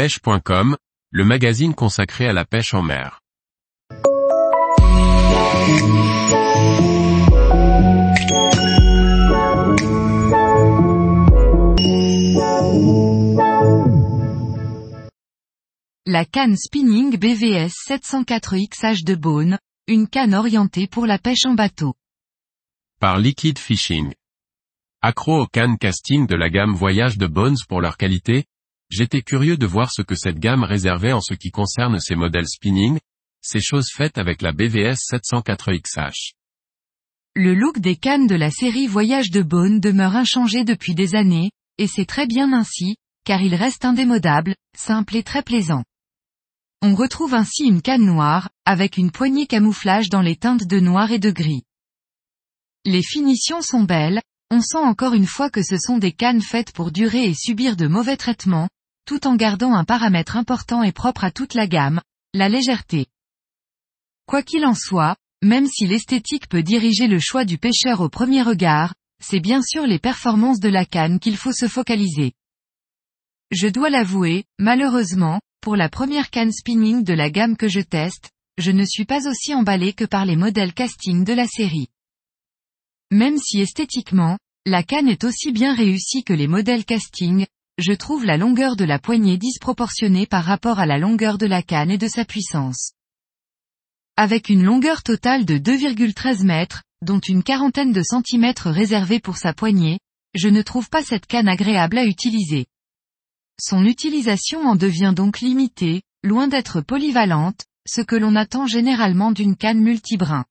pêche.com, le magazine consacré à la pêche en mer. La canne spinning BVS 704XH de Beaune, une canne orientée pour la pêche en bateau. Par Liquid Fishing. Accro aux cannes casting de la gamme Voyage de Bones pour leur qualité, j'étais curieux de voir ce que cette gamme réservait en ce qui concerne ses modèles spinning, ces choses faites avec la BVS 704XH. Le look des cannes de la série Voyage de Beaune demeure inchangé depuis des années, et c'est très bien ainsi, car il reste indémodable, simple et très plaisant. On retrouve ainsi une canne noire, avec une poignée camouflage dans les teintes de noir et de gris. Les finitions sont belles, on sent encore une fois que ce sont des cannes faites pour durer et subir de mauvais traitements, tout en gardant un paramètre important et propre à toute la gamme, la légèreté. Quoi qu'il en soit, même si l'esthétique peut diriger le choix du pêcheur au premier regard, c'est bien sûr les performances de la canne qu'il faut se focaliser. Je dois l'avouer, malheureusement, pour la première canne spinning de la gamme que je teste, je ne suis pas aussi emballé que par les modèles casting de la série. Même si esthétiquement, la canne est aussi bien réussie que les modèles casting, je trouve la longueur de la poignée disproportionnée par rapport à la longueur de la canne et de sa puissance. Avec une longueur totale de 2,13 mètres, dont une quarantaine de centimètres réservés pour sa poignée, je ne trouve pas cette canne agréable à utiliser. Son utilisation en devient donc limitée, loin d'être polyvalente, ce que l'on attend généralement d'une canne multibrin.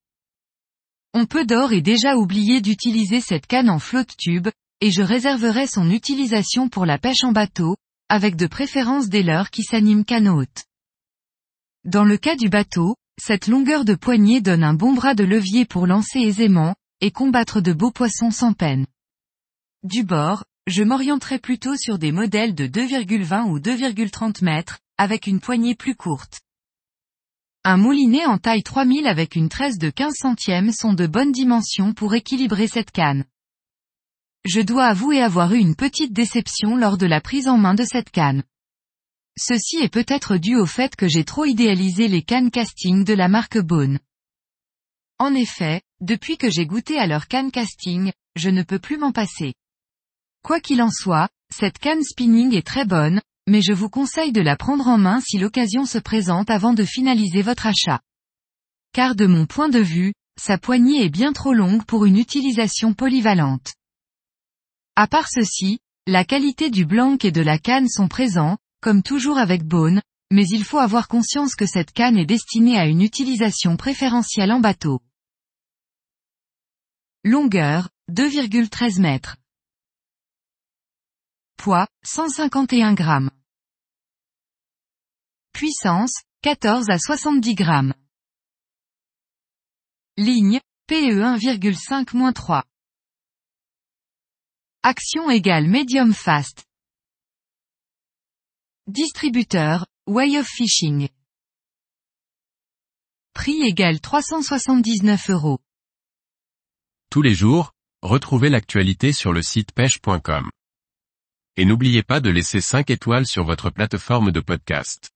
On peut d'or et déjà oublier d'utiliser cette canne en flotte tube, et je réserverai son utilisation pour la pêche en bateau, avec de préférence des leurres qui s'animent haute. Dans le cas du bateau, cette longueur de poignée donne un bon bras de levier pour lancer aisément, et combattre de beaux poissons sans peine. Du bord, je m'orienterai plutôt sur des modèles de 2,20 ou 2,30 mètres, avec une poignée plus courte. Un moulinet en taille 3000 avec une tresse de 15 centièmes sont de bonnes dimensions pour équilibrer cette canne. Je dois avouer avoir eu une petite déception lors de la prise en main de cette canne. Ceci est peut-être dû au fait que j'ai trop idéalisé les cannes casting de la marque Bone. En effet, depuis que j'ai goûté à leur canne casting, je ne peux plus m'en passer. Quoi qu'il en soit, cette canne spinning est très bonne, mais je vous conseille de la prendre en main si l'occasion se présente avant de finaliser votre achat. Car de mon point de vue, sa poignée est bien trop longue pour une utilisation polyvalente. À part ceci, la qualité du blanc et de la canne sont présents, comme toujours avec Bone, mais il faut avoir conscience que cette canne est destinée à une utilisation préférentielle en bateau. Longueur, 2,13 mètres. Poids, 151 grammes. Puissance, 14 à 70 grammes. Ligne, PE 1,5-3. Action égale medium fast. Distributeur, Way of Fishing. Prix égal 379 euros. Tous les jours, retrouvez l'actualité sur le site pêche.com. Et n'oubliez pas de laisser 5 étoiles sur votre plateforme de podcast.